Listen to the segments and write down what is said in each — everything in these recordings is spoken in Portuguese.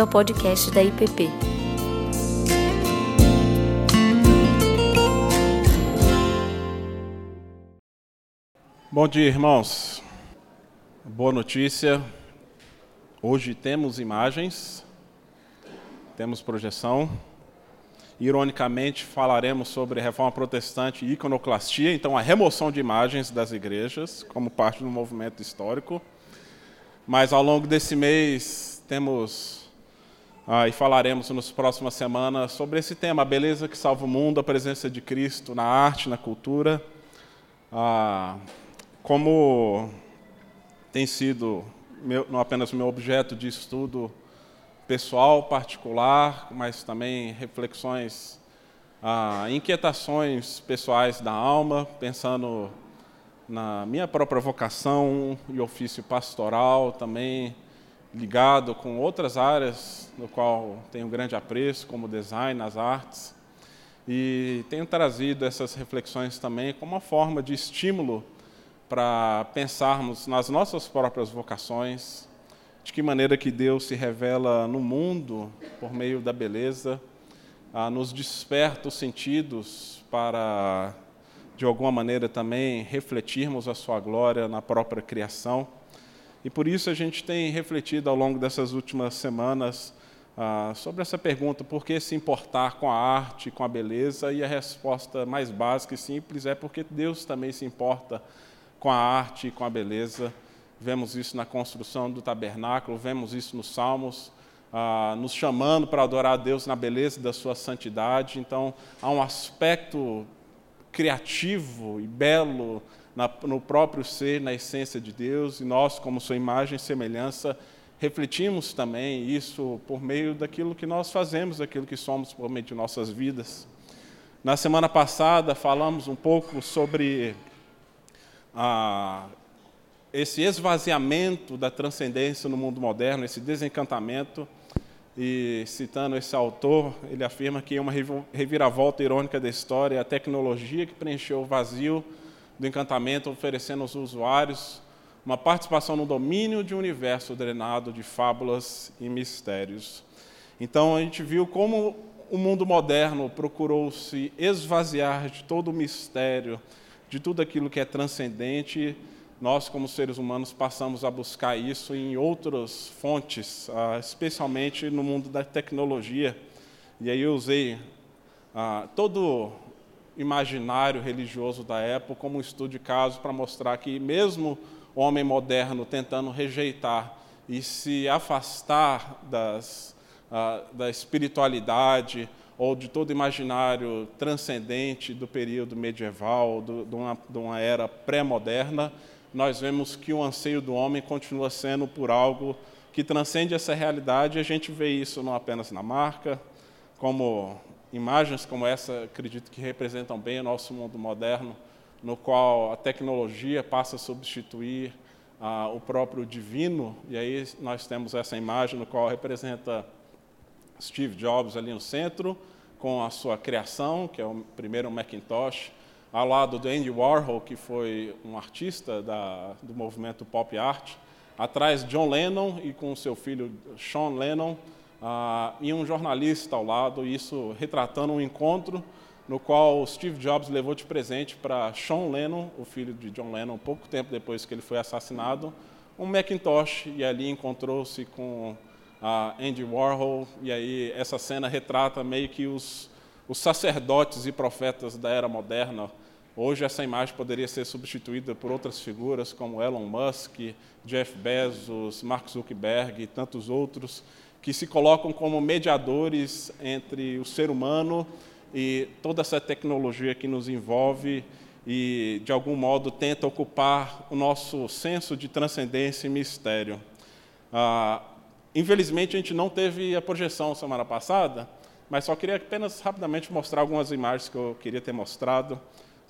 bem-vindo ao podcast da IPP. Bom dia, irmãos. Boa notícia. Hoje temos imagens, temos projeção. Ironicamente, falaremos sobre reforma protestante e iconoclastia, então a remoção de imagens das igrejas, como parte do movimento histórico. Mas ao longo desse mês temos ah, e falaremos nas próximas semanas sobre esse tema, a beleza que salva o mundo, a presença de Cristo na arte, na cultura. Ah, como tem sido meu, não apenas meu objeto de estudo pessoal, particular, mas também reflexões, ah, inquietações pessoais da alma, pensando na minha própria vocação e ofício pastoral, também ligado com outras áreas no qual tenho grande apreço, como design, as artes, e tenho trazido essas reflexões também como uma forma de estímulo para pensarmos nas nossas próprias vocações, de que maneira que Deus se revela no mundo por meio da beleza, nos desperta os sentidos para de alguma maneira também refletirmos a sua glória na própria criação. E por isso a gente tem refletido ao longo dessas últimas semanas ah, sobre essa pergunta: por que se importar com a arte, com a beleza? E a resposta mais básica e simples é porque Deus também se importa com a arte e com a beleza. Vemos isso na construção do tabernáculo, vemos isso nos Salmos, ah, nos chamando para adorar a Deus na beleza da sua santidade. Então, há um aspecto criativo e belo na, no próprio ser, na essência de Deus, e nós, como sua imagem e semelhança, refletimos também isso por meio daquilo que nós fazemos, daquilo que somos por meio de nossas vidas. Na semana passada falamos um pouco sobre ah, esse esvaziamento da transcendência no mundo moderno, esse desencantamento e citando esse autor, ele afirma que é uma reviravolta irônica da história, a tecnologia que preencheu o vazio do encantamento, oferecendo aos usuários uma participação no domínio de um universo drenado de fábulas e mistérios. Então a gente viu como o mundo moderno procurou se esvaziar de todo o mistério, de tudo aquilo que é transcendente nós, como seres humanos, passamos a buscar isso em outras fontes, ah, especialmente no mundo da tecnologia. E aí eu usei ah, todo imaginário religioso da época como um estudo de caso para mostrar que, mesmo o homem moderno tentando rejeitar e se afastar das, ah, da espiritualidade ou de todo imaginário transcendente do período medieval, do, de, uma, de uma era pré-moderna, nós vemos que o anseio do homem continua sendo por algo que transcende essa realidade, e a gente vê isso não apenas na marca, como imagens como essa, acredito que representam bem o nosso mundo moderno, no qual a tecnologia passa a substituir ah, o próprio divino, e aí nós temos essa imagem no qual representa Steve Jobs ali no centro, com a sua criação, que é o primeiro Macintosh, ao lado do Andy Warhol, que foi um artista da, do movimento pop art, atrás John Lennon e com seu filho Sean Lennon, uh, e um jornalista ao lado, isso retratando um encontro no qual Steve Jobs levou de presente para Sean Lennon, o filho de John Lennon, pouco tempo depois que ele foi assassinado, um Macintosh, e ali encontrou-se com uh, Andy Warhol, e aí essa cena retrata meio que os, os sacerdotes e profetas da era moderna, Hoje essa imagem poderia ser substituída por outras figuras como Elon Musk, Jeff Bezos, Mark Zuckerberg e tantos outros que se colocam como mediadores entre o ser humano e toda essa tecnologia que nos envolve e de algum modo tenta ocupar o nosso senso de transcendência e mistério. Ah, infelizmente a gente não teve a projeção semana passada, mas só queria apenas rapidamente mostrar algumas imagens que eu queria ter mostrado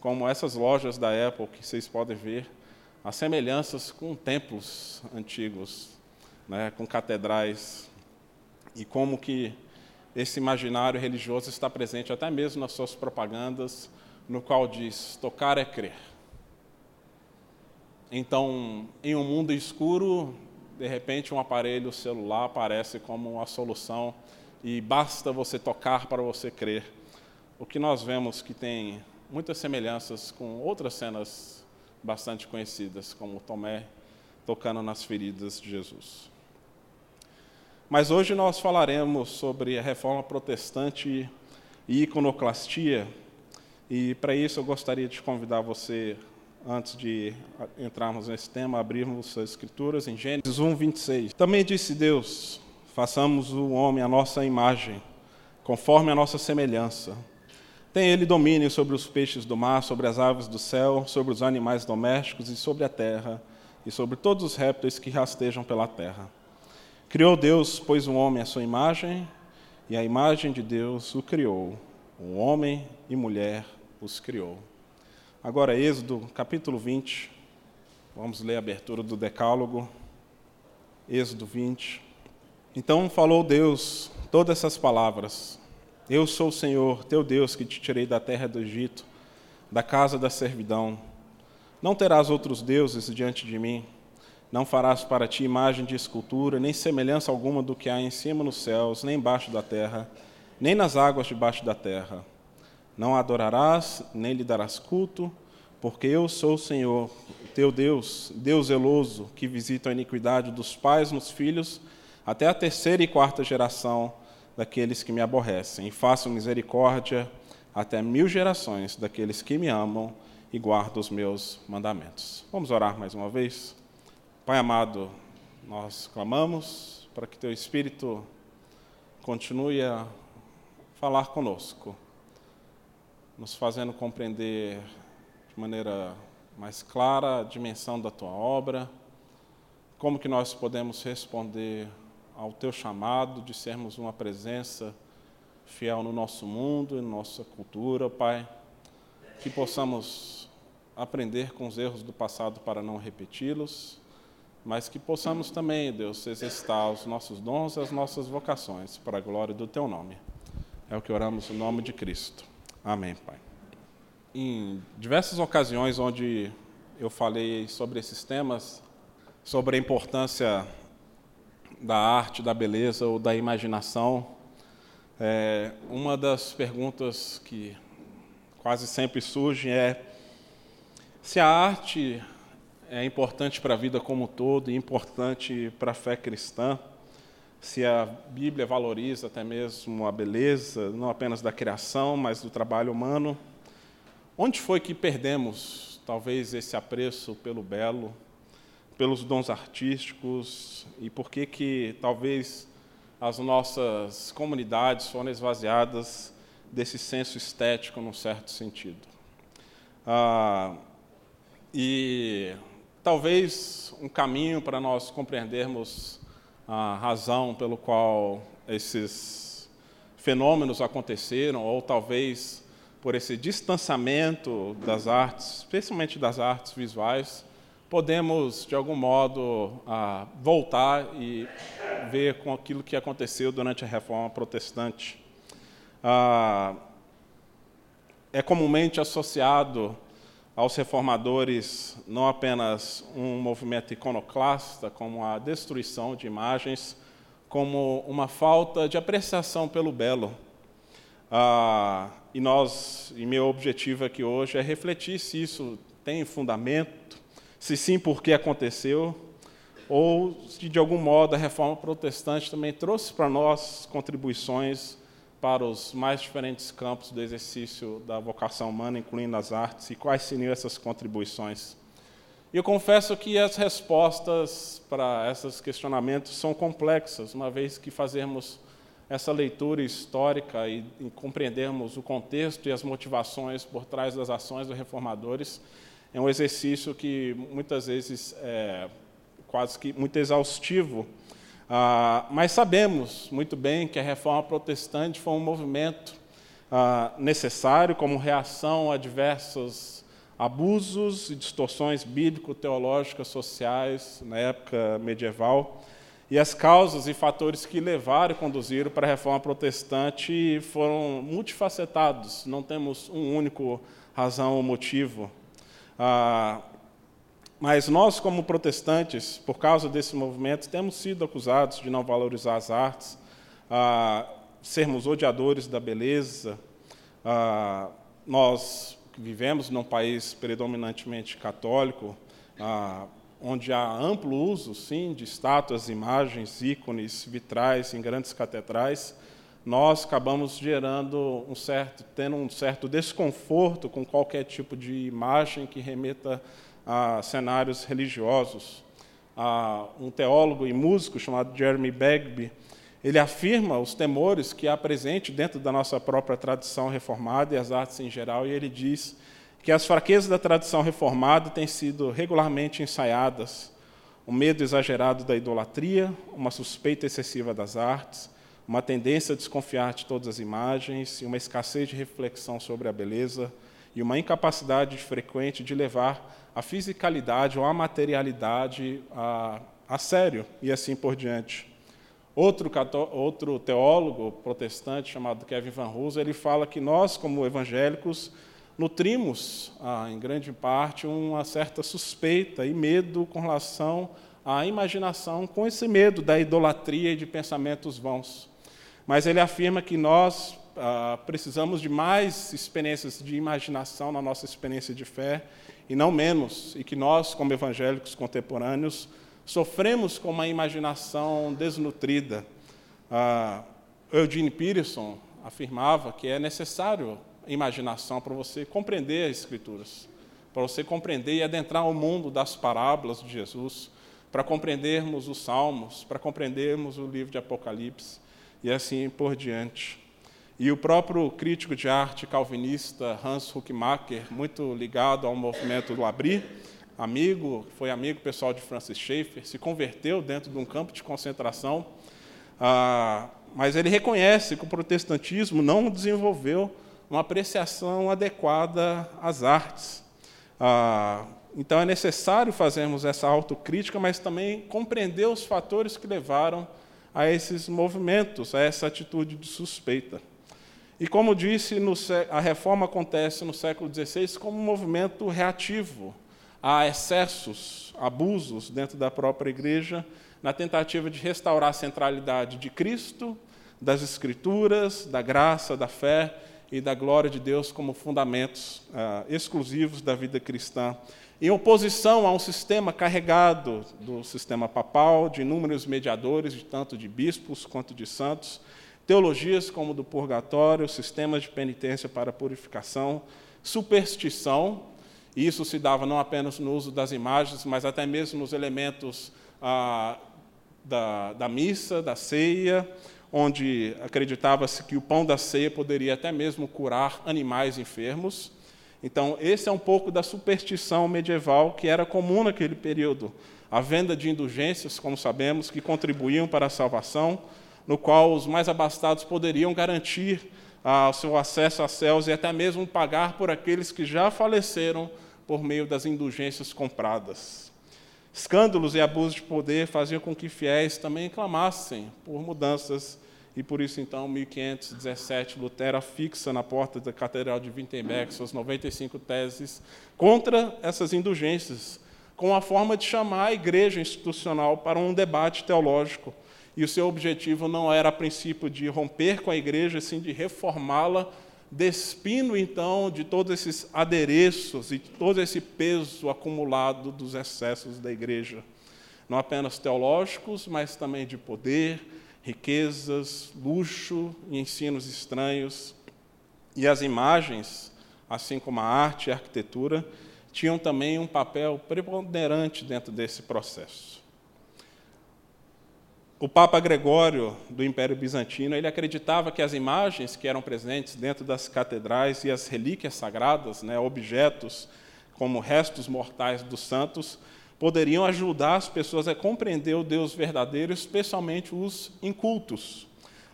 como essas lojas da Apple que vocês podem ver, as semelhanças com templos antigos, né, com catedrais, e como que esse imaginário religioso está presente até mesmo nas suas propagandas, no qual diz: tocar é crer. Então, em um mundo escuro, de repente, um aparelho celular aparece como uma solução e basta você tocar para você crer. O que nós vemos que tem muitas semelhanças com outras cenas bastante conhecidas, como Tomé tocando nas feridas de Jesus. Mas hoje nós falaremos sobre a reforma protestante e iconoclastia, e para isso eu gostaria de convidar você, antes de entrarmos nesse tema, abrirmos as Escrituras em Gênesis 1, 26. Também disse Deus: façamos o homem a nossa imagem, conforme a nossa semelhança tem ele domínio sobre os peixes do mar, sobre as aves do céu, sobre os animais domésticos e sobre a terra, e sobre todos os répteis que rastejam pela terra. Criou Deus, pois, um homem à sua imagem, e a imagem de Deus o criou. O homem e mulher os criou. Agora, Êxodo, capítulo 20. Vamos ler a abertura do Decálogo. Êxodo 20. Então falou Deus todas essas palavras eu sou o Senhor, teu Deus, que te tirei da terra do Egito, da casa da servidão. Não terás outros deuses diante de mim. Não farás para ti imagem de escultura, nem semelhança alguma do que há em cima nos céus, nem embaixo da terra, nem nas águas debaixo da terra. Não adorarás, nem lhe darás culto, porque eu sou o Senhor, teu Deus, Deus zeloso, que visita a iniquidade dos pais nos filhos, até a terceira e quarta geração daqueles que me aborrecem, e faço misericórdia até mil gerações daqueles que me amam e guardam os meus mandamentos. Vamos orar mais uma vez? Pai amado, nós clamamos para que Teu Espírito continue a falar conosco, nos fazendo compreender de maneira mais clara a dimensão da Tua obra, como que nós podemos responder ao teu chamado de sermos uma presença fiel no nosso mundo e nossa cultura, Pai. Que possamos aprender com os erros do passado para não repeti-los, mas que possamos também, Deus, exercitar os nossos dons e as nossas vocações para a glória do teu nome. É o que oramos no nome de Cristo. Amém, Pai. Em diversas ocasiões onde eu falei sobre esses temas, sobre a importância da arte, da beleza ou da imaginação, é, uma das perguntas que quase sempre surge é se a arte é importante para a vida como um todo e importante para a fé cristã, se a Bíblia valoriza até mesmo a beleza, não apenas da criação, mas do trabalho humano. Onde foi que perdemos, talvez, esse apreço pelo belo, pelos dons artísticos e por que que talvez as nossas comunidades foram esvaziadas desse senso estético num certo sentido. Ah, e talvez um caminho para nós compreendermos a razão pelo qual esses fenômenos aconteceram, ou talvez por esse distanciamento das artes, especialmente das artes visuais, podemos, de algum modo, voltar e ver com aquilo que aconteceu durante a Reforma Protestante. Ah, é comumente associado aos reformadores não apenas um movimento iconoclasta, como a destruição de imagens, como uma falta de apreciação pelo belo. Ah, e nós, e meu objetivo aqui hoje é refletir se isso tem fundamento, se sim, por que aconteceu, ou se de algum modo a reforma protestante também trouxe para nós contribuições para os mais diferentes campos do exercício da vocação humana, incluindo as artes, e quais seriam essas contribuições. E eu confesso que as respostas para esses questionamentos são complexas, uma vez que fazermos essa leitura histórica e, e compreendermos o contexto e as motivações por trás das ações dos reformadores, é um exercício que muitas vezes é quase que muito exaustivo, ah, mas sabemos muito bem que a reforma protestante foi um movimento ah, necessário como reação a diversos abusos e distorções bíblico-teológicas sociais na época medieval. E as causas e fatores que levaram e conduziram para a reforma protestante foram multifacetados, não temos um único razão ou motivo. Ah, Mas nós, como protestantes, por causa desse movimento, temos sido acusados de não valorizar as artes, sermos odiadores da beleza. A, nós vivemos num país predominantemente católico, onde há amplo uso, sim, de estátuas, imagens, ícones, vitrais em grandes catedrais, nós acabamos gerando um certo, tendo um certo desconforto com qualquer tipo de imagem que remeta a cenários religiosos. um teólogo e músico chamado Jeremy Bagby, ele afirma os temores que há presente dentro da nossa própria tradição reformada e as artes em geral, e ele diz que as fraquezas da tradição reformada têm sido regularmente ensaiadas, o medo exagerado da idolatria, uma suspeita excessiva das artes, uma tendência a desconfiar de todas as imagens e uma escassez de reflexão sobre a beleza e uma incapacidade frequente de levar a fisicalidade ou a materialidade a, a sério e assim por diante. Outro, outro teólogo protestante chamado Kevin Van Hooser, ele fala que nós, como evangélicos, nutrimos, ah, em grande parte, uma certa suspeita e medo com relação à imaginação, com esse medo da idolatria e de pensamentos vãos. Mas ele afirma que nós ah, precisamos de mais experiências de imaginação na nossa experiência de fé e não menos, e que nós, como evangélicos contemporâneos, sofremos com uma imaginação desnutrida. Ah, Eugene Peterson afirmava que é necessário imaginação para você compreender as Escrituras, para você compreender e adentrar o mundo das parábolas de Jesus, para compreendermos os Salmos, para compreendermos o livro de Apocalipse e assim por diante. E o próprio crítico de arte calvinista Hans Huckmacher, muito ligado ao movimento do Abrir, amigo, foi amigo pessoal de Francis Schaeffer, se converteu dentro de um campo de concentração, ah, mas ele reconhece que o protestantismo não desenvolveu uma apreciação adequada às artes. Ah, então é necessário fazermos essa autocrítica, mas também compreender os fatores que levaram a esses movimentos, a essa atitude de suspeita. E como disse, a reforma acontece no século XVI como um movimento reativo a excessos, abusos dentro da própria igreja, na tentativa de restaurar a centralidade de Cristo, das Escrituras, da graça, da fé e da glória de Deus como fundamentos ah, exclusivos da vida cristã, em oposição a um sistema carregado do sistema papal, de inúmeros mediadores, de tanto de bispos quanto de santos, teologias como do purgatório, sistemas de penitência para purificação, superstição, e isso se dava não apenas no uso das imagens, mas até mesmo nos elementos ah, da, da missa, da ceia, onde acreditava-se que o pão da ceia poderia até mesmo curar animais enfermos. Então, esse é um pouco da superstição medieval que era comum naquele período. A venda de indulgências, como sabemos, que contribuíam para a salvação, no qual os mais abastados poderiam garantir ah, o seu acesso aos céus e até mesmo pagar por aqueles que já faleceram por meio das indulgências compradas. Escândalos e abuso de poder faziam com que fiéis também clamassem por mudanças e por isso, então, em 1517, Lutero fixa na porta da Catedral de Wittenberg suas 95 teses contra essas indulgências, com a forma de chamar a igreja institucional para um debate teológico e o seu objetivo não era, a princípio, de romper com a igreja, sim de reformá-la, despindo, então, de todos esses adereços e todo esse peso acumulado dos excessos da igreja. Não apenas teológicos, mas também de poder, riquezas, luxo e ensinos estranhos. E as imagens, assim como a arte e a arquitetura, tinham também um papel preponderante dentro desse processo. O Papa Gregório do Império Bizantino, ele acreditava que as imagens que eram presentes dentro das catedrais e as relíquias sagradas, né, objetos como restos mortais dos santos, poderiam ajudar as pessoas a compreender o Deus verdadeiro, especialmente os incultos.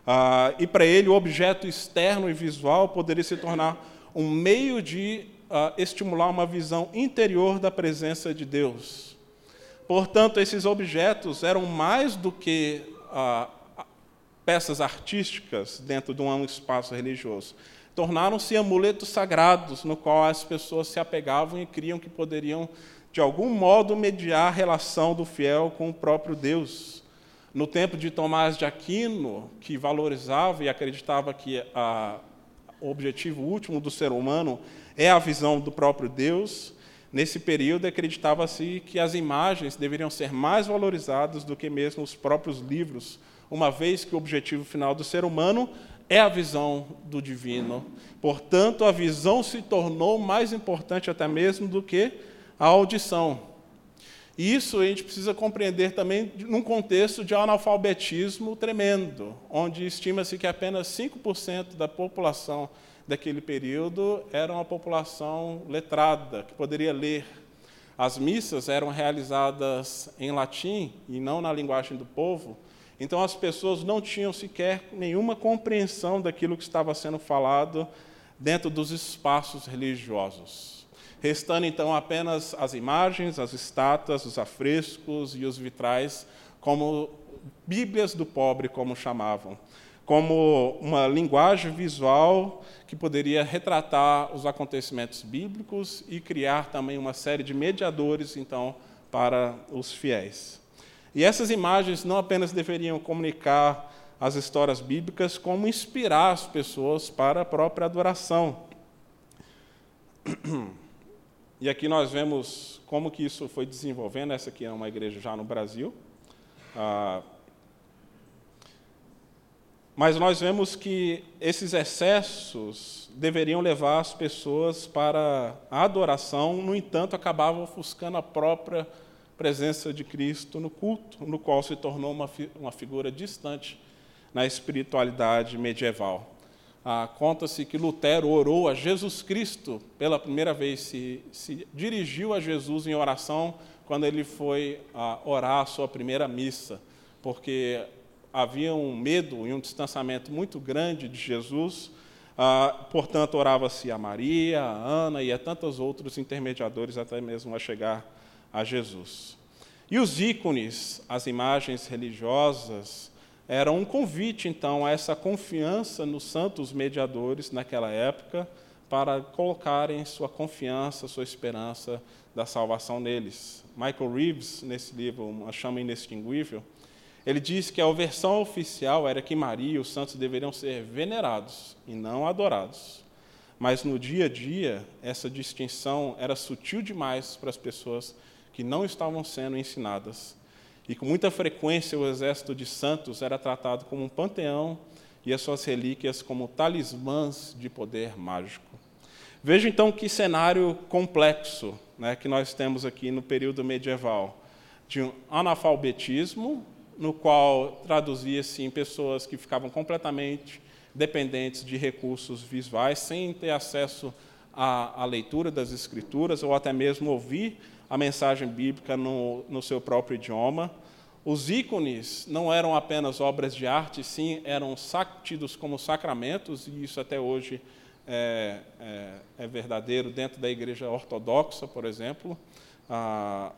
Ah, e para ele, o objeto externo e visual poderia se tornar um meio de ah, estimular uma visão interior da presença de Deus, Portanto, esses objetos eram mais do que ah, peças artísticas dentro de um espaço religioso. Tornaram-se amuletos sagrados, no qual as pessoas se apegavam e criam que poderiam, de algum modo, mediar a relação do fiel com o próprio Deus. No tempo de Tomás de Aquino, que valorizava e acreditava que a, o objetivo último do ser humano é a visão do próprio Deus, nesse período acreditava-se que as imagens deveriam ser mais valorizadas do que mesmo os próprios livros, uma vez que o objetivo final do ser humano é a visão do divino. Portanto, a visão se tornou mais importante até mesmo do que a audição. E isso a gente precisa compreender também num contexto de analfabetismo tremendo, onde estima-se que apenas 5% da população daquele período era uma população letrada, que poderia ler. As missas eram realizadas em latim e não na linguagem do povo, então as pessoas não tinham sequer nenhuma compreensão daquilo que estava sendo falado dentro dos espaços religiosos. Restando então apenas as imagens, as estátuas, os afrescos e os vitrais, como Bíblias do pobre, como chamavam, como uma linguagem visual que poderia retratar os acontecimentos bíblicos e criar também uma série de mediadores, então, para os fiéis. E essas imagens não apenas deveriam comunicar as histórias bíblicas, como inspirar as pessoas para a própria adoração. E aqui nós vemos como que isso foi desenvolvendo. Essa aqui é uma igreja já no Brasil. Ah, mas nós vemos que esses excessos deveriam levar as pessoas para a adoração, no entanto, acabavam ofuscando a própria presença de Cristo no culto, no qual se tornou uma, uma figura distante na espiritualidade medieval. Ah, Conta-se que Lutero orou a Jesus Cristo pela primeira vez, se, se dirigiu a Jesus em oração quando ele foi ah, orar a sua primeira missa, porque havia um medo e um distanciamento muito grande de Jesus. Ah, portanto, orava-se a Maria, a Ana e a tantos outros intermediadores até mesmo a chegar a Jesus. E os ícones, as imagens religiosas, eram um convite, então, a essa confiança nos santos mediadores naquela época, para colocarem sua confiança, sua esperança da salvação neles. Michael Reeves, nesse livro, Uma Chama Inextinguível, ele diz que a versão oficial era que Maria e os santos deveriam ser venerados e não adorados. Mas no dia a dia, essa distinção era sutil demais para as pessoas que não estavam sendo ensinadas. E com muita frequência o exército de santos era tratado como um panteão e as suas relíquias como talismãs de poder mágico. Veja então que cenário complexo né, que nós temos aqui no período medieval, de um analfabetismo, no qual traduzia-se em pessoas que ficavam completamente dependentes de recursos visuais, sem ter acesso à, à leitura das escrituras ou até mesmo ouvir a mensagem bíblica no, no seu próprio idioma. Os ícones não eram apenas obras de arte, sim, eram tidos como sacramentos, e isso até hoje é, é, é verdadeiro dentro da igreja ortodoxa, por exemplo, ah,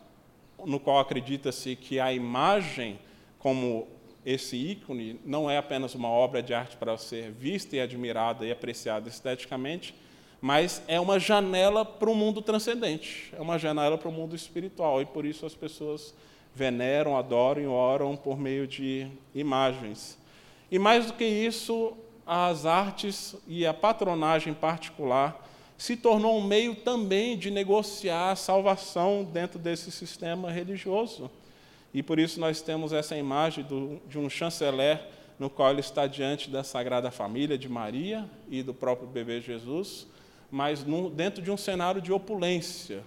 no qual acredita-se que a imagem, como esse ícone, não é apenas uma obra de arte para ser vista e admirada e apreciada esteticamente, mas é uma janela para o mundo transcendente, é uma janela para o mundo espiritual, e por isso as pessoas veneram, adoram e oram por meio de imagens. E mais do que isso, as artes e a patronagem particular se tornou um meio também de negociar a salvação dentro desse sistema religioso. E por isso nós temos essa imagem do, de um chanceler no qual ele está diante da Sagrada Família de Maria e do próprio bebê Jesus, mas num, dentro de um cenário de opulência,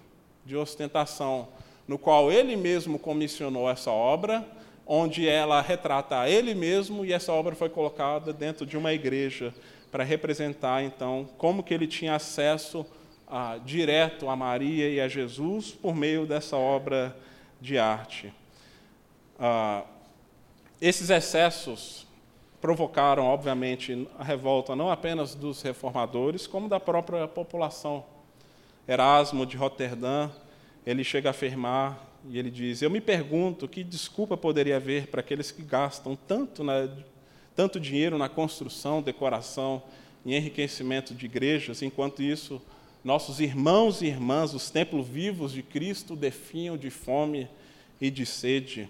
de ostentação, no qual ele mesmo comissionou essa obra, onde ela retrata a ele mesmo e essa obra foi colocada dentro de uma igreja para representar então como que ele tinha acesso ah, direto a Maria e a Jesus por meio dessa obra de arte. Ah, esses excessos provocaram, obviamente, a revolta não apenas dos reformadores, como da própria população. Erasmo de Roterdã, ele chega a afirmar e ele diz: Eu me pergunto que desculpa poderia haver para aqueles que gastam tanto, na, tanto dinheiro na construção, decoração e enriquecimento de igrejas, enquanto isso nossos irmãos e irmãs, os templos vivos de Cristo, definham de fome e de sede.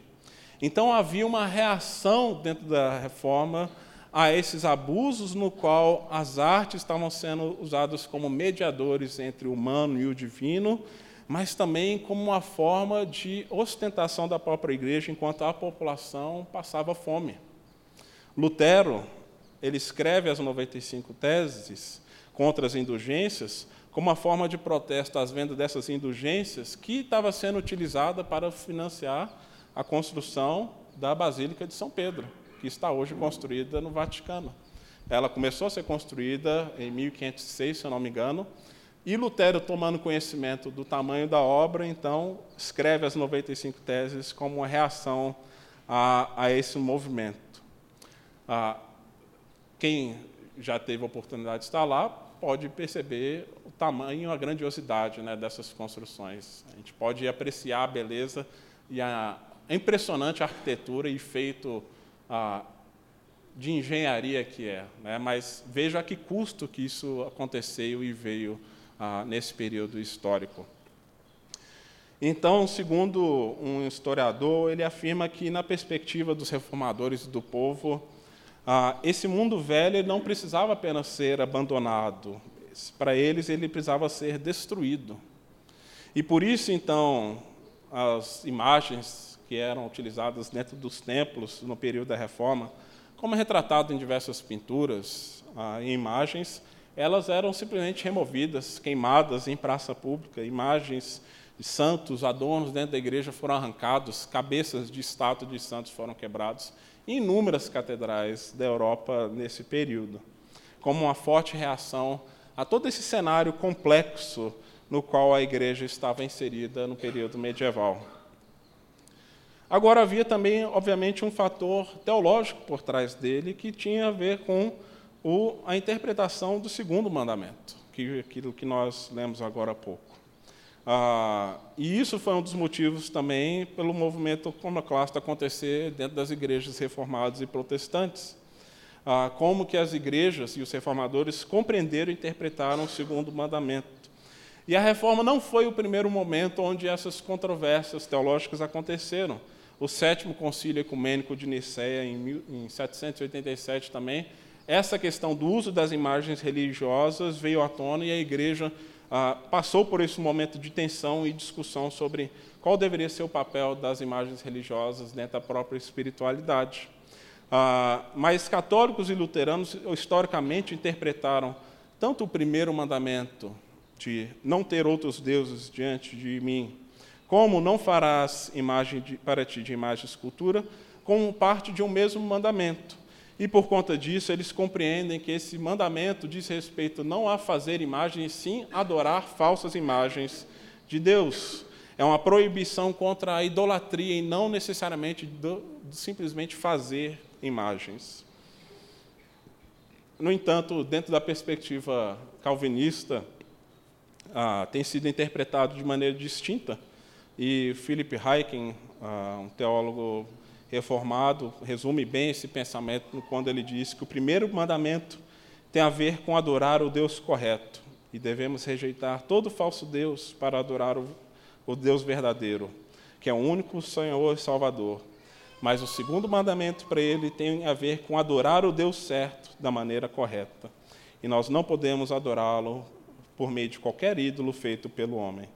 Então havia uma reação dentro da reforma a esses abusos, no qual as artes estavam sendo usadas como mediadores entre o humano e o divino, mas também como uma forma de ostentação da própria igreja enquanto a população passava fome. Lutero, ele escreve as 95 teses contra as indulgências como uma forma de protesto às vendas dessas indulgências que estava sendo utilizada para financiar a construção da Basílica de São Pedro, que está hoje construída no Vaticano. Ela começou a ser construída em 1506, se eu não me engano, e Lutero, tomando conhecimento do tamanho da obra, então escreve as 95 teses como uma reação a, a esse movimento. Ah, quem já teve a oportunidade de estar lá pode perceber o tamanho, a grandiosidade né, dessas construções. A gente pode apreciar a beleza e a impressionante arquitetura e feito ah, de engenharia que é. Né, mas veja a que custo que isso aconteceu e veio ah, nesse período histórico. Então, segundo um historiador, ele afirma que, na perspectiva dos reformadores do povo, ah, esse mundo velho não precisava apenas ser abandonado, para eles ele precisava ser destruído. E por isso, então, as imagens que eram utilizadas dentro dos templos no período da Reforma, como é retratado em diversas pinturas ah, e imagens, elas eram simplesmente removidas, queimadas em praça pública. Imagens de santos, adornos dentro da igreja foram arrancados, cabeças de estátua de santos foram quebrados. Em inúmeras catedrais da Europa nesse período, como uma forte reação a todo esse cenário complexo no qual a igreja estava inserida no período medieval. Agora havia também, obviamente, um fator teológico por trás dele que tinha a ver com o, a interpretação do segundo mandamento, que aquilo que nós lemos agora há pouco. Ah, e isso foi um dos motivos também pelo movimento iconoclasta acontecer dentro das igrejas reformadas e protestantes. Ah, como que as igrejas e os reformadores compreenderam e interpretaram o segundo mandamento. E a reforma não foi o primeiro momento onde essas controvérsias teológicas aconteceram. O sétimo concílio ecumênico de Nicéia, em 787 também, essa questão do uso das imagens religiosas veio à tona e a igreja ah, passou por esse momento de tensão e discussão sobre qual deveria ser o papel das imagens religiosas dentro da própria espiritualidade. Ah, mas católicos e luteranos, historicamente, interpretaram tanto o primeiro mandamento, de não ter outros deuses diante de mim, como não farás imagem de, para ti de imagem e escultura, como parte de um mesmo mandamento. E por conta disso, eles compreendem que esse mandamento diz respeito não a fazer imagens, sim adorar falsas imagens de Deus. É uma proibição contra a idolatria e não necessariamente do, simplesmente fazer imagens. No entanto, dentro da perspectiva calvinista, ah, tem sido interpretado de maneira distinta. E Philip Hayek, ah, um teólogo reformado resume bem esse pensamento quando ele diz que o primeiro mandamento tem a ver com adorar o Deus correto e devemos rejeitar todo falso Deus para adorar o, o Deus verdadeiro, que é o único Senhor e Salvador. Mas o segundo mandamento para ele tem a ver com adorar o Deus certo da maneira correta. E nós não podemos adorá-lo por meio de qualquer ídolo feito pelo homem.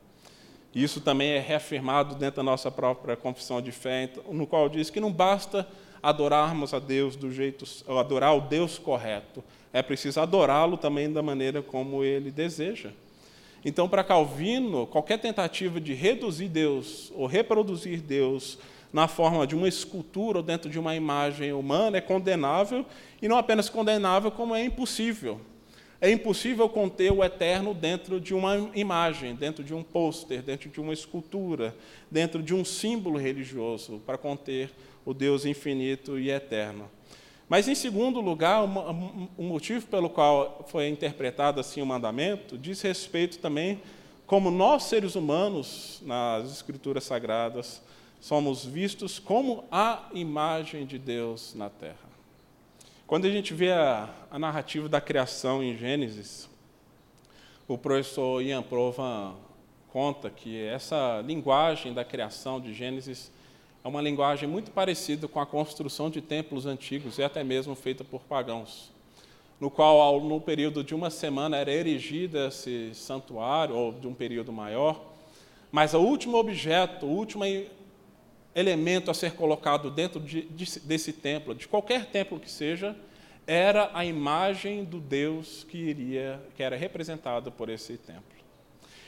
Isso também é reafirmado dentro da nossa própria confissão de fé, no qual diz que não basta adorarmos a Deus do jeito, adorar o Deus correto, é preciso adorá-lo também da maneira como ele deseja. Então, para Calvino, qualquer tentativa de reduzir Deus ou reproduzir Deus na forma de uma escultura ou dentro de uma imagem humana é condenável, e não apenas condenável, como é impossível. É impossível conter o eterno dentro de uma imagem, dentro de um pôster, dentro de uma escultura, dentro de um símbolo religioso, para conter o Deus infinito e eterno. Mas, em segundo lugar, o motivo pelo qual foi interpretado assim o mandamento diz respeito também como nós, seres humanos, nas Escrituras Sagradas, somos vistos como a imagem de Deus na terra. Quando a gente vê a, a narrativa da criação em Gênesis, O professor Ian Provan conta que essa linguagem da criação de Gênesis é uma linguagem muito parecida com a construção de templos antigos e até mesmo feita por pagãos, no qual, no período de uma semana, era erigida esse santuário, ou de um período maior, mas o último objeto, o último elemento a ser colocado dentro de, de, desse templo, de qualquer templo que seja, era a imagem do Deus que iria, que era representado por esse templo.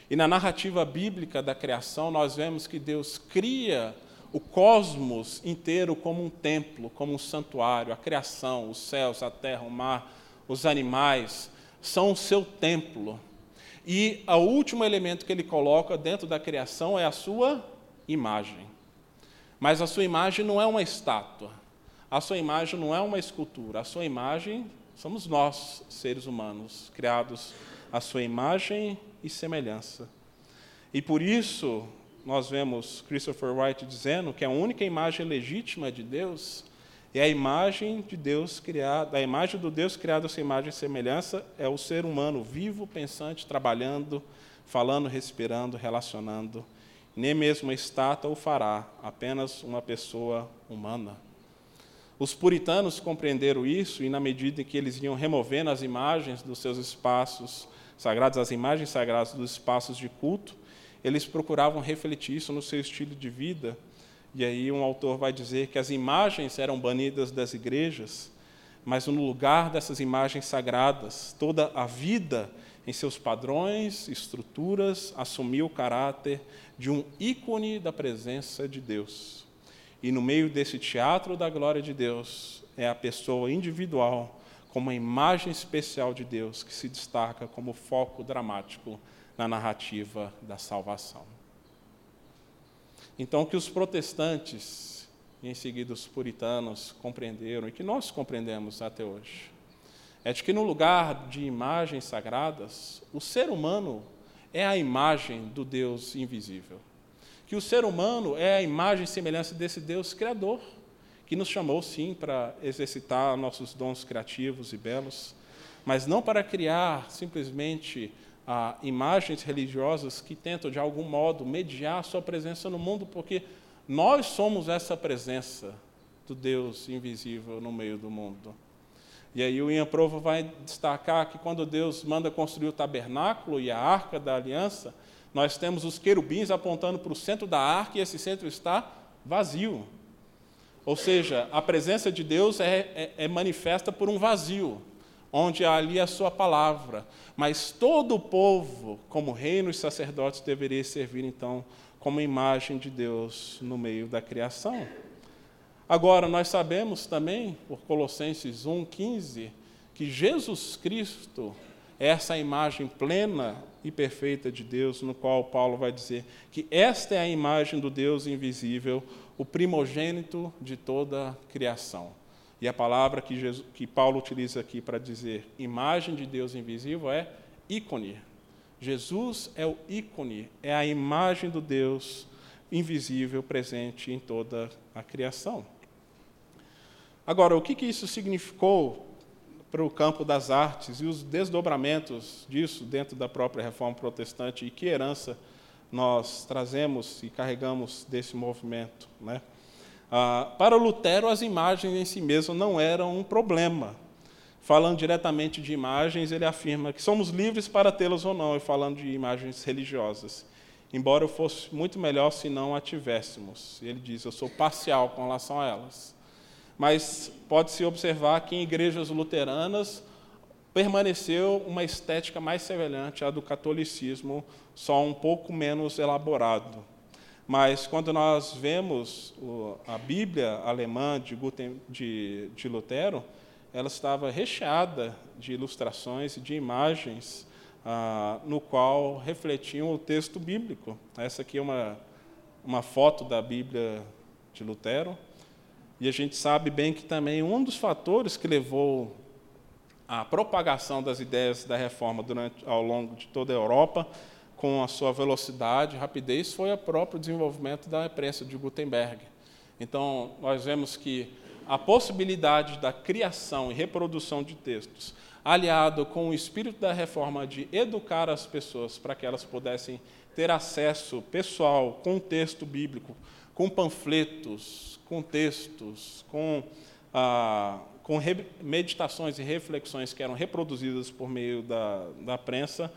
E na narrativa bíblica da criação, nós vemos que Deus cria o cosmos inteiro como um templo, como um santuário, a criação, os céus, a terra, o mar, os animais, são o seu templo. E o último elemento que ele coloca dentro da criação é a sua imagem. Mas a sua imagem não é uma estátua, a sua imagem não é uma escultura, a sua imagem somos nós, seres humanos, criados à sua imagem e semelhança. E por isso, nós vemos Christopher Wright dizendo que a única imagem legítima de Deus é a imagem de Deus criada, a imagem do Deus criado à sua imagem e semelhança é o ser humano vivo, pensante, trabalhando, falando, respirando, relacionando. Nem mesmo a estátua o fará, apenas uma pessoa humana. Os puritanos compreenderam isso e, na medida em que eles iam removendo as imagens dos seus espaços sagrados, as imagens sagradas dos espaços de culto, eles procuravam refletir isso no seu estilo de vida. E aí um autor vai dizer que as imagens eram banidas das igrejas, mas no lugar dessas imagens sagradas, toda a vida em seus padrões, estruturas, assumiu o caráter de um ícone da presença de Deus. E no meio desse teatro da glória de Deus, é a pessoa individual, como uma imagem especial de Deus, que se destaca como foco dramático na narrativa da salvação. Então, que os protestantes, e em seguida os puritanos, compreenderam, e que nós compreendemos até hoje, é de que no lugar de imagens sagradas, o ser humano é a imagem do Deus invisível. Que o ser humano é a imagem e semelhança desse Deus criador, que nos chamou, sim, para exercitar nossos dons criativos e belos, mas não para criar simplesmente ah, imagens religiosas que tentam, de algum modo, mediar sua presença no mundo, porque nós somos essa presença do Deus invisível no meio do mundo. E aí o Ian Provo vai destacar que quando Deus manda construir o tabernáculo e a arca da aliança, nós temos os querubins apontando para o centro da arca e esse centro está vazio. Ou seja, a presença de Deus é, é, é manifesta por um vazio onde há ali a sua palavra. Mas todo o povo, como reino e sacerdotes, deveria servir então como imagem de Deus no meio da criação. Agora, nós sabemos também, por Colossenses 1,15, que Jesus Cristo é essa imagem plena e perfeita de Deus, no qual Paulo vai dizer que esta é a imagem do Deus invisível, o primogênito de toda a criação. E a palavra que, Jesus, que Paulo utiliza aqui para dizer imagem de Deus invisível é ícone. Jesus é o ícone, é a imagem do Deus invisível presente em toda a criação. Agora, o que, que isso significou para o campo das artes e os desdobramentos disso dentro da própria reforma protestante e que herança nós trazemos e carregamos desse movimento, né? Ah, para Lutero, as imagens em si mesmas não eram um problema. Falando diretamente de imagens, ele afirma que somos livres para tê-las ou não, e falando de imagens religiosas. Embora eu fosse muito melhor se não a tivéssemos. Ele diz: eu sou parcial com relação a elas. Mas pode-se observar que em igrejas luteranas permaneceu uma estética mais semelhante à do catolicismo, só um pouco menos elaborado. Mas quando nós vemos a Bíblia alemã de, Guten, de, de Lutero, ela estava recheada de ilustrações e de imagens ah, no qual refletiam o texto bíblico. Essa aqui é uma, uma foto da Bíblia de Lutero. E a gente sabe bem que também um dos fatores que levou à propagação das ideias da reforma durante, ao longo de toda a Europa com a sua velocidade rapidez foi o próprio desenvolvimento da imprensa de Gutenberg. Então, nós vemos que a possibilidade da criação e reprodução de textos, aliado com o espírito da reforma de educar as pessoas para que elas pudessem ter acesso pessoal com texto bíblico, com panfletos, com textos, com, ah, com meditações e reflexões que eram reproduzidas por meio da, da prensa,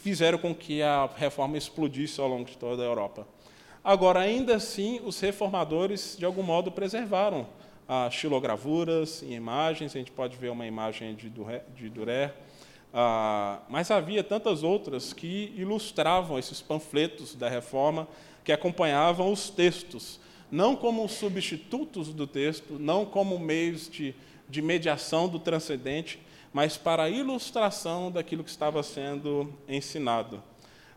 fizeram com que a reforma explodisse ao longo de toda a Europa. Agora, ainda assim, os reformadores, de algum modo, preservaram as xilogravuras em imagens, a gente pode ver uma imagem de Duré, ah, mas havia tantas outras que ilustravam esses panfletos da reforma, que acompanhavam os textos, não como substitutos do texto, não como meios de, de mediação do transcendente, mas para a ilustração daquilo que estava sendo ensinado.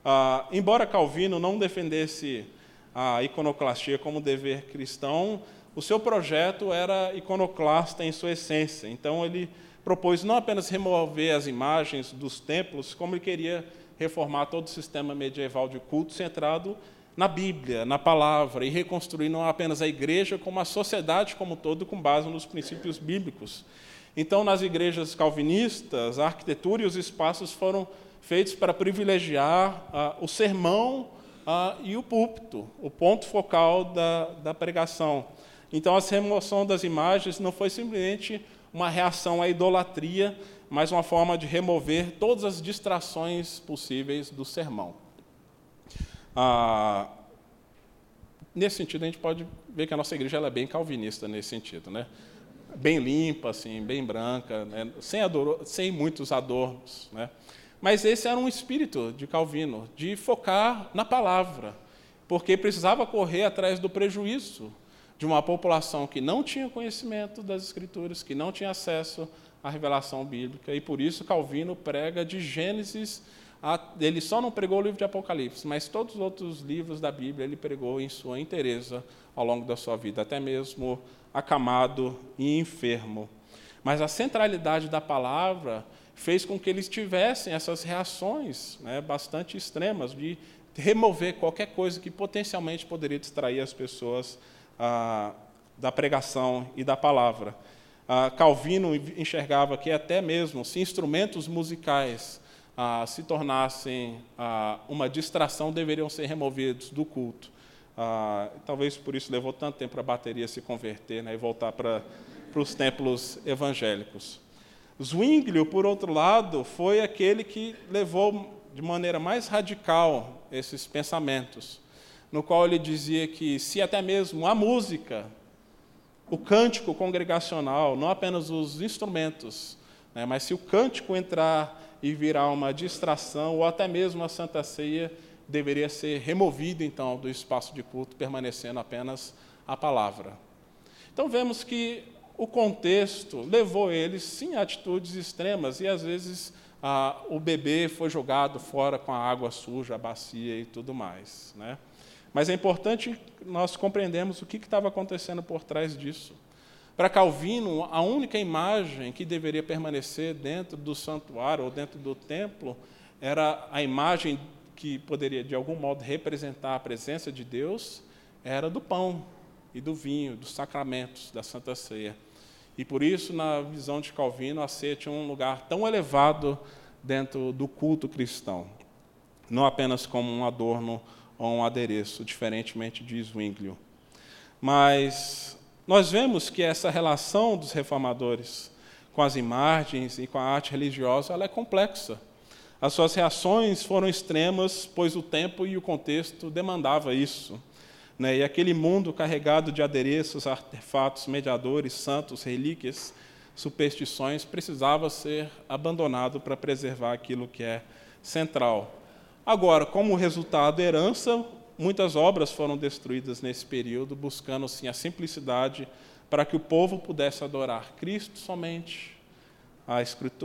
Ah, embora Calvino não defendesse a iconoclastia como dever cristão, o seu projeto era iconoclasta em sua essência. Então, ele propôs não apenas remover as imagens dos templos, como ele queria reformar todo o sistema medieval de culto centrado na Bíblia, na palavra, e reconstruir não apenas a igreja, como a sociedade como todo, com base nos princípios bíblicos. Então, nas igrejas calvinistas, a arquitetura e os espaços foram feitos para privilegiar ah, o sermão ah, e o púlpito, o ponto focal da, da pregação. Então, a remoção das imagens não foi simplesmente uma reação à idolatria, mas uma forma de remover todas as distrações possíveis do sermão. Ah, nesse sentido, a gente pode ver que a nossa igreja é bem calvinista nesse sentido, né? Bem limpa, assim, bem branca, né? sem, adoro, sem muitos adornos, né? Mas esse era um espírito de Calvino, de focar na palavra, porque precisava correr atrás do prejuízo de uma população que não tinha conhecimento das Escrituras, que não tinha acesso à revelação bíblica, e por isso Calvino prega de Gênesis. A, ele só não pregou o livro de Apocalipse, mas todos os outros livros da Bíblia ele pregou em sua inteireza ao longo da sua vida, até mesmo acamado e enfermo. Mas a centralidade da palavra fez com que eles tivessem essas reações né, bastante extremas de remover qualquer coisa que potencialmente poderia distrair as pessoas ah, da pregação e da palavra. Ah, Calvino enxergava que até mesmo se instrumentos musicais ah, se tornassem uma distração, deveriam ser removidos do culto. Talvez por isso levou tanto tempo para a bateria se converter né, e voltar para os templos evangélicos. Zwinglio, por outro lado, foi aquele que levou de maneira mais radical esses pensamentos, no qual ele dizia que se até mesmo a música, o cântico congregacional, não apenas os instrumentos, né, mas se o cântico entrar e virar uma distração, ou até mesmo a Santa Ceia, deveria ser removido então do espaço de culto, permanecendo apenas a palavra. Então vemos que o contexto levou eles, sim, a atitudes extremas, e às vezes ah, o bebê foi jogado fora com a água suja, a bacia e tudo mais. Né? Mas é importante nós compreendermos o que estava acontecendo por trás disso. Para Calvino, a única imagem que deveria permanecer dentro do santuário ou dentro do templo era a imagem que poderia, de algum modo, representar a presença de Deus, era do pão e do vinho, dos sacramentos da Santa Ceia. E por isso, na visão de Calvino, a ceia tinha um lugar tão elevado dentro do culto cristão, não apenas como um adorno ou um adereço, diferentemente de Zwinglio. Mas nós vemos que essa relação dos reformadores com as imagens e com a arte religiosa ela é complexa. As suas reações foram extremas, pois o tempo e o contexto demandava isso. Né? E aquele mundo carregado de adereços, artefatos, mediadores, santos, relíquias, superstições, precisava ser abandonado para preservar aquilo que é central. Agora, como resultado, herança, muitas obras foram destruídas nesse período, buscando sim a simplicidade para que o povo pudesse adorar Cristo somente, a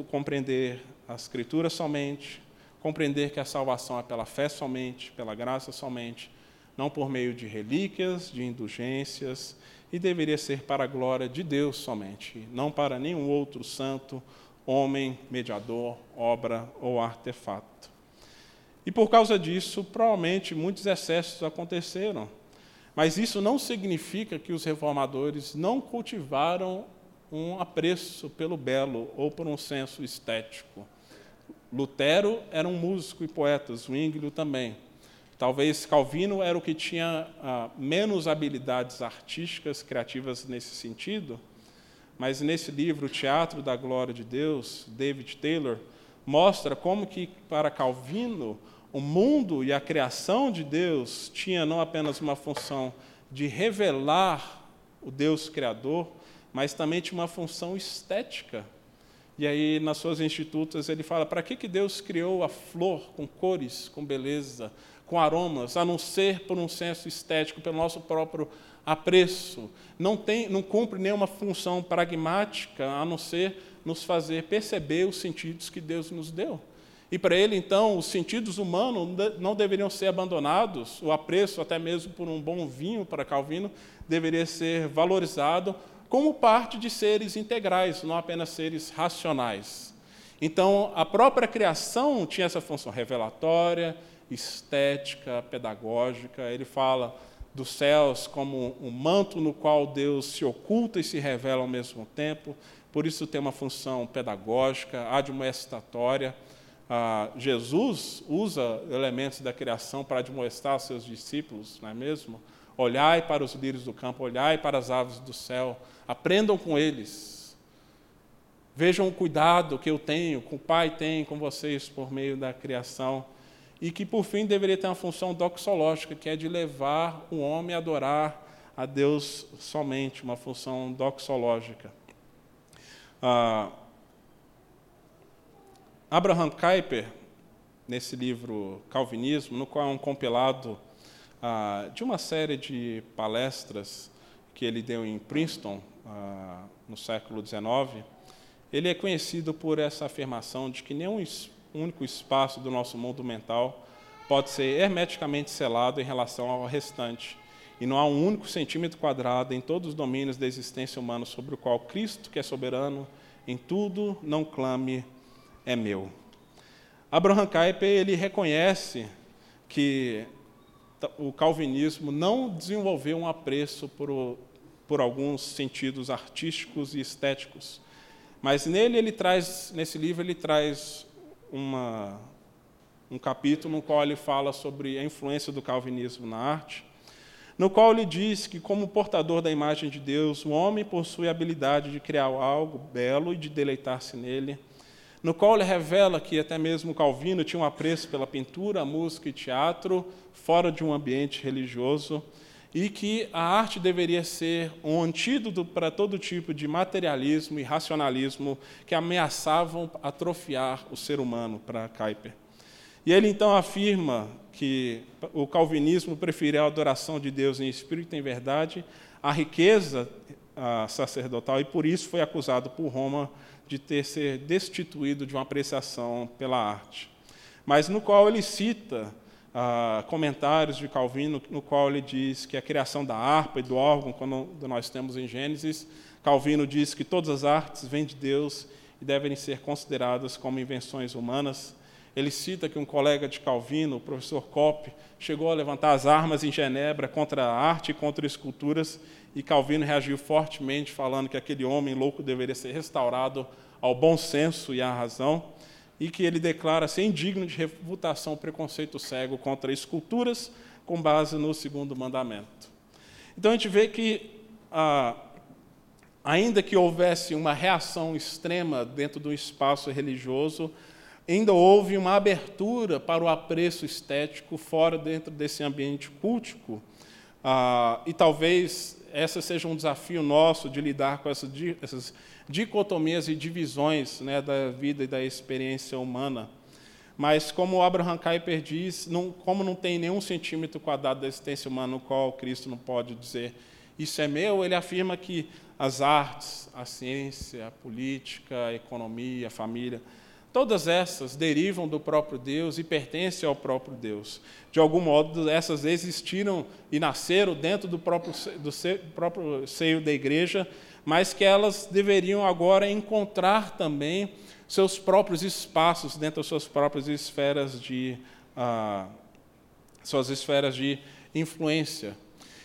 compreender a Escritura somente, compreender que a salvação é pela fé somente, pela graça somente, não por meio de relíquias, de indulgências, e deveria ser para a glória de Deus somente, não para nenhum outro santo, homem, mediador, obra ou artefato. E por causa disso, provavelmente muitos excessos aconteceram. Mas isso não significa que os reformadores não cultivaram um apreço pelo belo ou por um senso estético. Lutero era um músico e poeta, Zwinglio também. Talvez Calvino era o que tinha ah, menos habilidades artísticas, criativas nesse sentido, mas nesse livro, Teatro da Glória de Deus, David Taylor mostra como que para Calvino o mundo e a criação de Deus tinha não apenas uma função de revelar o Deus criador, mas também tinha uma função estética. E aí, nas suas institutas, ele fala: para que, que Deus criou a flor com cores, com beleza, com aromas, a não ser por um senso estético, pelo nosso próprio apreço? Não, tem, não cumpre nenhuma função pragmática, a não ser nos fazer perceber os sentidos que Deus nos deu. E para ele, então, os sentidos humanos não deveriam ser abandonados, o apreço, até mesmo por um bom vinho para Calvino, deveria ser valorizado como parte de seres integrais, não apenas seres racionais. Então, a própria criação tinha essa função revelatória, estética, pedagógica. Ele fala dos céus como um manto no qual Deus se oculta e se revela ao mesmo tempo, por isso tem uma função pedagógica, admoestatória. Ah, Jesus usa elementos da criação para admoestar seus discípulos, não é mesmo? Olhai para os lírios do campo, olhai para as aves do céu, aprendam com eles. Vejam o cuidado que eu tenho, que o Pai tem com vocês por meio da criação. E que, por fim, deveria ter uma função doxológica, que é de levar o homem a adorar a Deus somente, uma função doxológica. Ah, Abraham Kuyper, nesse livro Calvinismo, no qual é um compilado ah, de uma série de palestras que ele deu em Princeton ah, no século XIX, ele é conhecido por essa afirmação de que nenhum único espaço do nosso mundo mental pode ser hermeticamente selado em relação ao restante, e não há um único centímetro quadrado em todos os domínios da existência humana sobre o qual Cristo, que é soberano em tudo, não clame é meu. Abraham Kuyper ele reconhece que o calvinismo não desenvolveu um apreço por, por alguns sentidos artísticos e estéticos, mas nele ele traz, nesse livro ele traz uma, um capítulo no qual ele fala sobre a influência do calvinismo na arte, no qual ele diz que, como portador da imagem de Deus, o homem possui a habilidade de criar algo belo e de deleitar-se nele no qual ele revela que até mesmo Calvino tinha um apreço pela pintura, música e teatro fora de um ambiente religioso e que a arte deveria ser um antídoto para todo tipo de materialismo e racionalismo que ameaçavam atrofiar o ser humano para Kuyper. E ele então afirma que o calvinismo preferia a adoração de Deus em espírito e em verdade, a riqueza sacerdotal, e por isso foi acusado por Roma de ter ser destituído de uma apreciação pela arte. Mas no qual ele cita comentários de Calvino, no qual ele diz que a criação da harpa e do órgão, quando nós temos em Gênesis, Calvino diz que todas as artes vêm de Deus e devem ser consideradas como invenções humanas. Ele cita que um colega de Calvino, o professor Kopp, chegou a levantar as armas em Genebra contra a arte e contra esculturas, e Calvino reagiu fortemente, falando que aquele homem louco deveria ser restaurado ao bom senso e à razão, e que ele declara ser indigno de refutação o preconceito cego contra esculturas com base no segundo mandamento. Então a gente vê que, ah, ainda que houvesse uma reação extrema dentro do espaço religioso, ainda houve uma abertura para o apreço estético fora dentro desse ambiente cultico, ah, e talvez esse seja um desafio nosso de lidar com essas, essas dicotomias e divisões né, da vida e da experiência humana. Mas, como Abraham Kuyper diz, não, como não tem nenhum centímetro quadrado da existência humana no qual Cristo não pode dizer isso é meu, ele afirma que as artes, a ciência, a política, a economia, a família, Todas essas derivam do próprio Deus e pertencem ao próprio Deus. De algum modo, essas existiram e nasceram dentro do próprio, do próprio seio da igreja, mas que elas deveriam agora encontrar também seus próprios espaços dentro das suas próprias esferas de, ah, suas esferas de influência.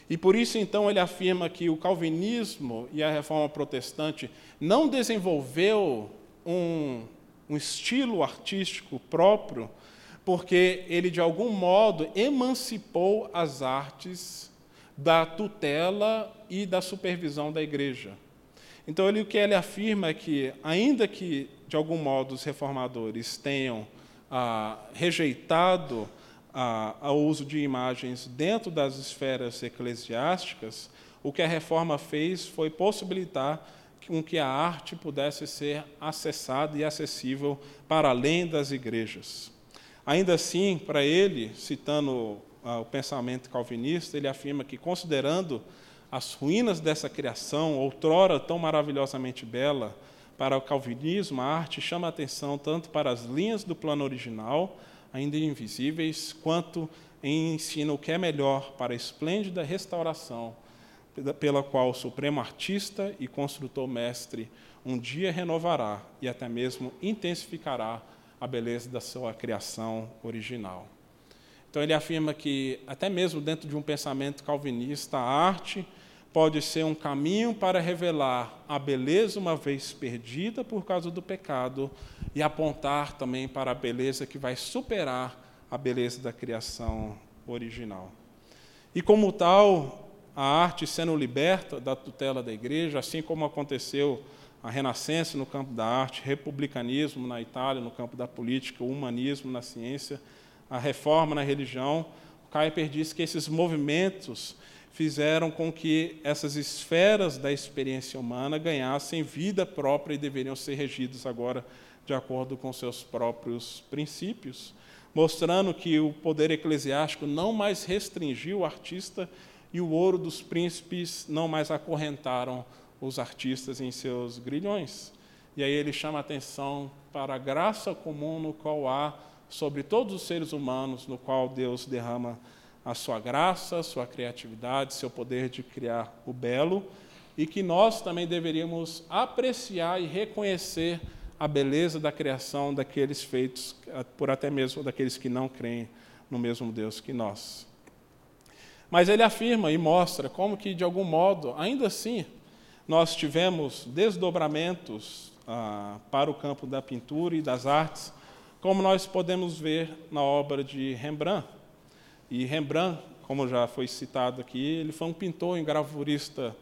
E por isso, então, ele afirma que o calvinismo e a reforma protestante não desenvolveu um, um estilo artístico próprio, porque ele, de algum modo, emancipou as artes da tutela e da supervisão da igreja. Então, ele, o que ele afirma é que, ainda que, de algum modo, os reformadores tenham ah, rejeitado ah, o uso de imagens dentro das esferas eclesiásticas, o que a reforma fez foi possibilitar com que a arte pudesse ser acessada e acessível para além das igrejas. Ainda assim, para ele, citando ah, o pensamento calvinista, ele afirma que, considerando as ruínas dessa criação, outrora tão maravilhosamente bela, para o calvinismo, a arte chama atenção tanto para as linhas do plano original, ainda invisíveis, quanto ensina o que é melhor para a esplêndida restauração pela qual o supremo artista e construtor mestre um dia renovará e até mesmo intensificará a beleza da sua criação original. Então ele afirma que até mesmo dentro de um pensamento calvinista, a arte pode ser um caminho para revelar a beleza uma vez perdida por causa do pecado e apontar também para a beleza que vai superar a beleza da criação original. E como tal, a arte sendo liberta da tutela da igreja, assim como aconteceu a Renascença no campo da arte, republicanismo na Itália no campo da política, o humanismo na ciência, a reforma na religião, Kuyper diz que esses movimentos fizeram com que essas esferas da experiência humana ganhassem vida própria e deveriam ser regidas agora de acordo com seus próprios princípios, mostrando que o poder eclesiástico não mais restringiu o artista e o ouro dos príncipes não mais acorrentaram os artistas em seus grilhões. E aí ele chama a atenção para a graça comum no qual há sobre todos os seres humanos, no qual Deus derrama a sua graça, sua criatividade, seu poder de criar o belo, e que nós também deveríamos apreciar e reconhecer a beleza da criação daqueles feitos por até mesmo daqueles que não creem no mesmo Deus que nós. Mas ele afirma e mostra como que de algum modo, ainda assim, nós tivemos desdobramentos ah, para o campo da pintura e das artes, como nós podemos ver na obra de Rembrandt. E Rembrandt, como já foi citado aqui, ele foi um pintor engravurista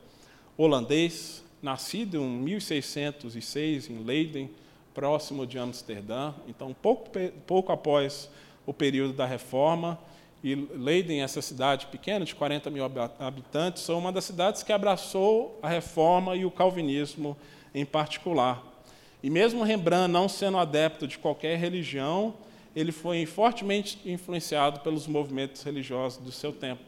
holandês, nascido em 1606 em Leiden, próximo de Amsterdã. Então, pouco, pouco após o período da Reforma, e Leiden, essa cidade pequena de 40 mil habitantes, são uma das cidades que abraçou a Reforma e o Calvinismo em particular. E mesmo Rembrandt não sendo adepto de qualquer religião, ele foi fortemente influenciado pelos movimentos religiosos do seu tempo.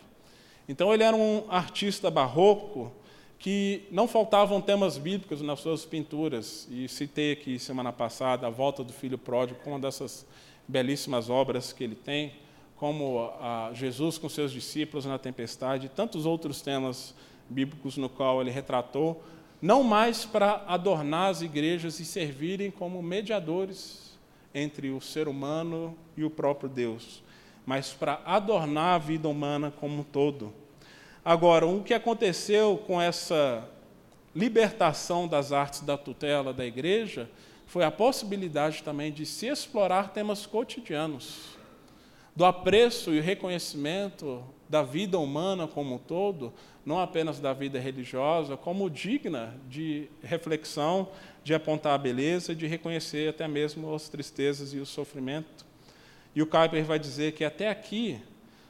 Então, ele era um artista barroco que não faltavam temas bíblicos nas suas pinturas. E citei aqui semana passada a volta do filho pródigo, uma dessas belíssimas obras que ele tem, como Jesus com seus discípulos na tempestade, tantos outros temas bíblicos no qual ele retratou, não mais para adornar as igrejas e servirem como mediadores entre o ser humano e o próprio Deus, mas para adornar a vida humana como um todo. Agora, o que aconteceu com essa libertação das artes da tutela da igreja foi a possibilidade também de se explorar temas cotidianos, do apreço e reconhecimento da vida humana como um todo, não apenas da vida religiosa, como digna de reflexão de apontar a beleza, de reconhecer até mesmo as tristezas e o sofrimento. E o Kuyper vai dizer que até aqui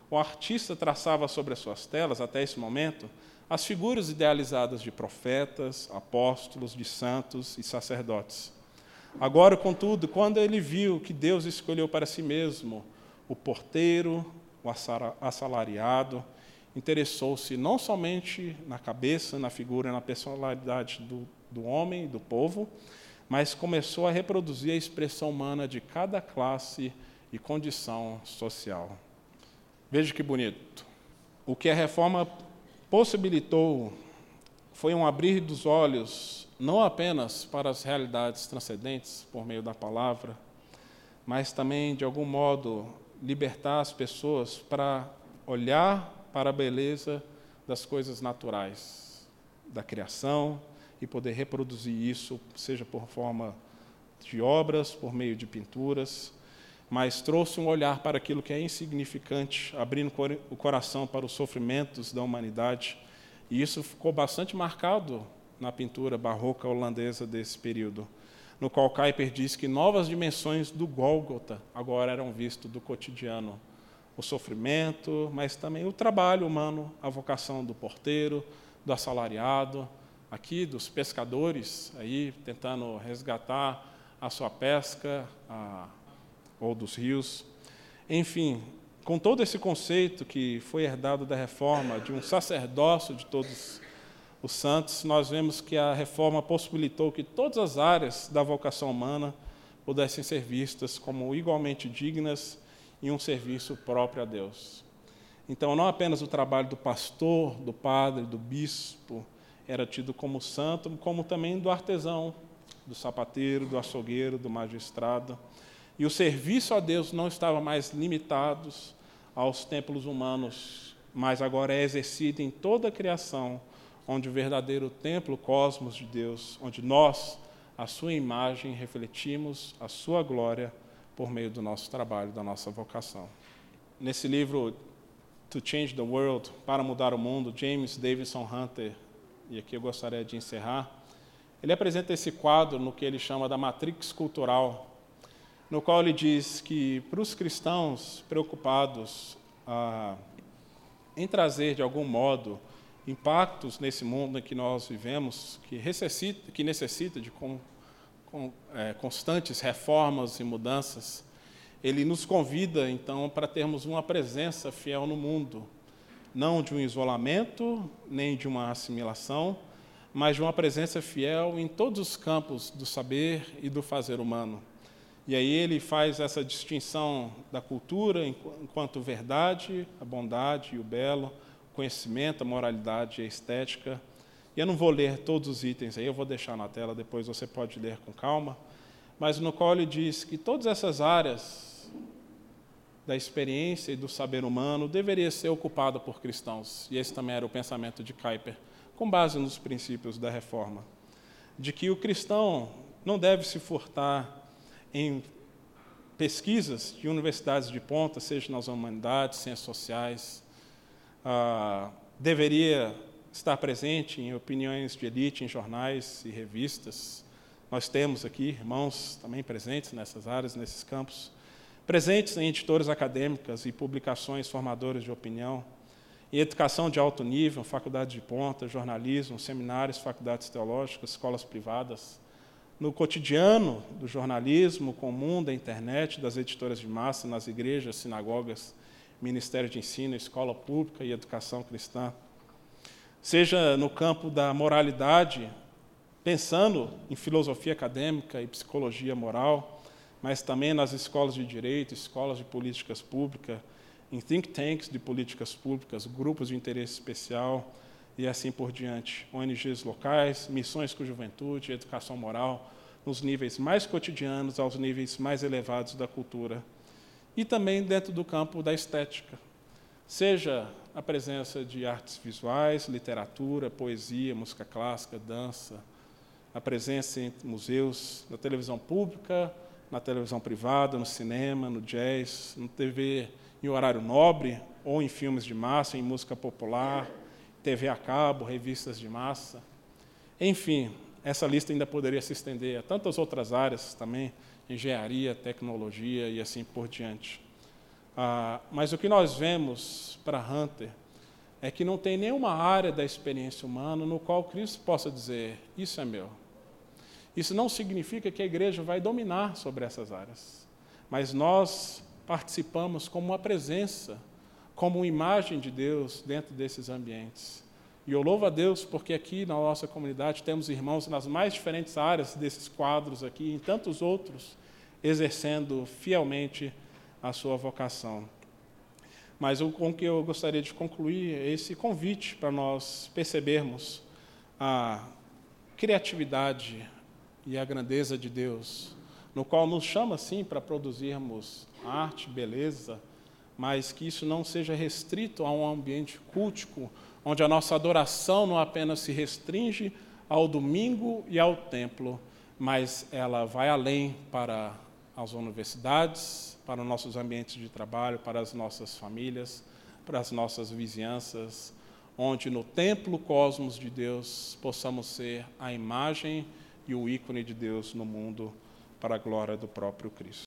o artista traçava sobre as suas telas, até esse momento, as figuras idealizadas de profetas, apóstolos, de santos e sacerdotes. Agora, contudo, quando ele viu que Deus escolheu para si mesmo o porteiro, o assalariado, interessou-se não somente na cabeça, na figura, na personalidade do, do homem, do povo, mas começou a reproduzir a expressão humana de cada classe e condição social. Veja que bonito. O que a reforma possibilitou foi um abrir dos olhos, não apenas para as realidades transcendentes por meio da palavra, mas também, de algum modo, libertar as pessoas para olhar para a beleza das coisas naturais, da criação, e poder reproduzir isso, seja por forma de obras, por meio de pinturas, mas trouxe um olhar para aquilo que é insignificante, abrindo o coração para os sofrimentos da humanidade. E isso ficou bastante marcado na pintura barroca holandesa desse período, no qual Kuyper diz que novas dimensões do Gólgota agora eram vistas do cotidiano. O sofrimento, mas também o trabalho humano, a vocação do porteiro, do assalariado, aqui dos pescadores aí tentando resgatar a sua pesca, a ou dos rios. Enfim, com todo esse conceito que foi herdado da reforma, de um sacerdócio de todos os santos, nós vemos que a reforma possibilitou que todas as áreas da vocação humana pudessem ser vistas como igualmente dignas e um serviço próprio a Deus. Então, não apenas o trabalho do pastor, do padre, do bispo era tido como santo, como também do artesão, do sapateiro, do açougueiro, do magistrado. E o serviço a Deus não estava mais limitado aos templos humanos, mas agora é exercido em toda a criação, onde o verdadeiro templo cosmos de Deus, onde nós, a sua imagem, refletimos a sua glória por meio do nosso trabalho, da nossa vocação. Nesse livro To Change the World, para mudar o mundo, James Davidson Hunter, e aqui eu gostaria de encerrar, ele apresenta esse quadro no que ele chama da matrix cultural, no qual ele diz que para os cristãos preocupados ah, em trazer, de algum modo, impactos nesse mundo em que nós vivemos, que necessita, que necessita de com, com, é, constantes reformas e mudanças, ele nos convida, então, para termos uma presença fiel no mundo, não de um isolamento, nem de uma assimilação, mas de uma presença fiel em todos os campos do saber e do fazer humano. E aí ele faz essa distinção da cultura enquanto verdade, a bondade e o belo, conhecimento, a moralidade e a estética. E eu não vou ler todos os itens aí, eu vou deixar na tela, depois você pode ler com calma. Mas no qual ele diz que todas essas áreas da experiência e do saber humano deveria ser ocupada por cristãos. E esse também era o pensamento de Kuyper, com base nos princípios da reforma, de que o cristão não deve se furtar em pesquisas de universidades de ponta, seja nas humanidades, ciências sociais, ah, deveria estar presente em opiniões de elite, em jornais e revistas. Nós temos aqui irmãos também presentes nessas áreas, nesses campos, presentes em editoras acadêmicas e publicações formadoras de opinião, em educação de alto nível, faculdades de ponta, jornalismo, seminários, faculdades teológicas, escolas privadas, no cotidiano do jornalismo comum, da internet, das editoras de massa, nas igrejas, sinagogas, Ministério de Ensino, Escola Pública e Educação Cristã. Seja no campo da moralidade, pensando em filosofia acadêmica e psicologia moral, mas também nas escolas de direito, escolas de políticas públicas, em think tanks de políticas públicas, grupos de interesse especial, e assim por diante. ONGs locais, missões com juventude, educação moral, nos níveis mais cotidianos aos níveis mais elevados da cultura. E também dentro do campo da estética, seja a presença de artes visuais, literatura, poesia, música clássica, dança, a presença em museus, na televisão pública, na televisão privada, no cinema, no jazz, no TV em horário nobre ou em filmes de massa, em música popular, TV a cabo, revistas de massa. Enfim, essa lista ainda poderia se estender a tantas outras áreas também, engenharia, tecnologia e assim por diante. Ah, mas o que nós vemos para Hunter é que não tem nenhuma área da experiência humana no qual Cristo possa dizer: Isso é meu. Isso não significa que a igreja vai dominar sobre essas áreas, mas nós participamos como uma presença como uma imagem de Deus dentro desses ambientes. E eu louvo a Deus porque aqui na nossa comunidade temos irmãos nas mais diferentes áreas desses quadros aqui, e em tantos outros, exercendo fielmente a sua vocação. Mas o com que eu gostaria de concluir é esse convite para nós percebermos a criatividade e a grandeza de Deus, no qual nos chama sim para produzirmos arte, beleza, mas que isso não seja restrito a um ambiente cultico, onde a nossa adoração não apenas se restringe ao domingo e ao templo, mas ela vai além para as universidades, para os nossos ambientes de trabalho, para as nossas famílias, para as nossas vizinhanças, onde no templo cosmos de Deus possamos ser a imagem e o ícone de Deus no mundo para a glória do próprio Cristo.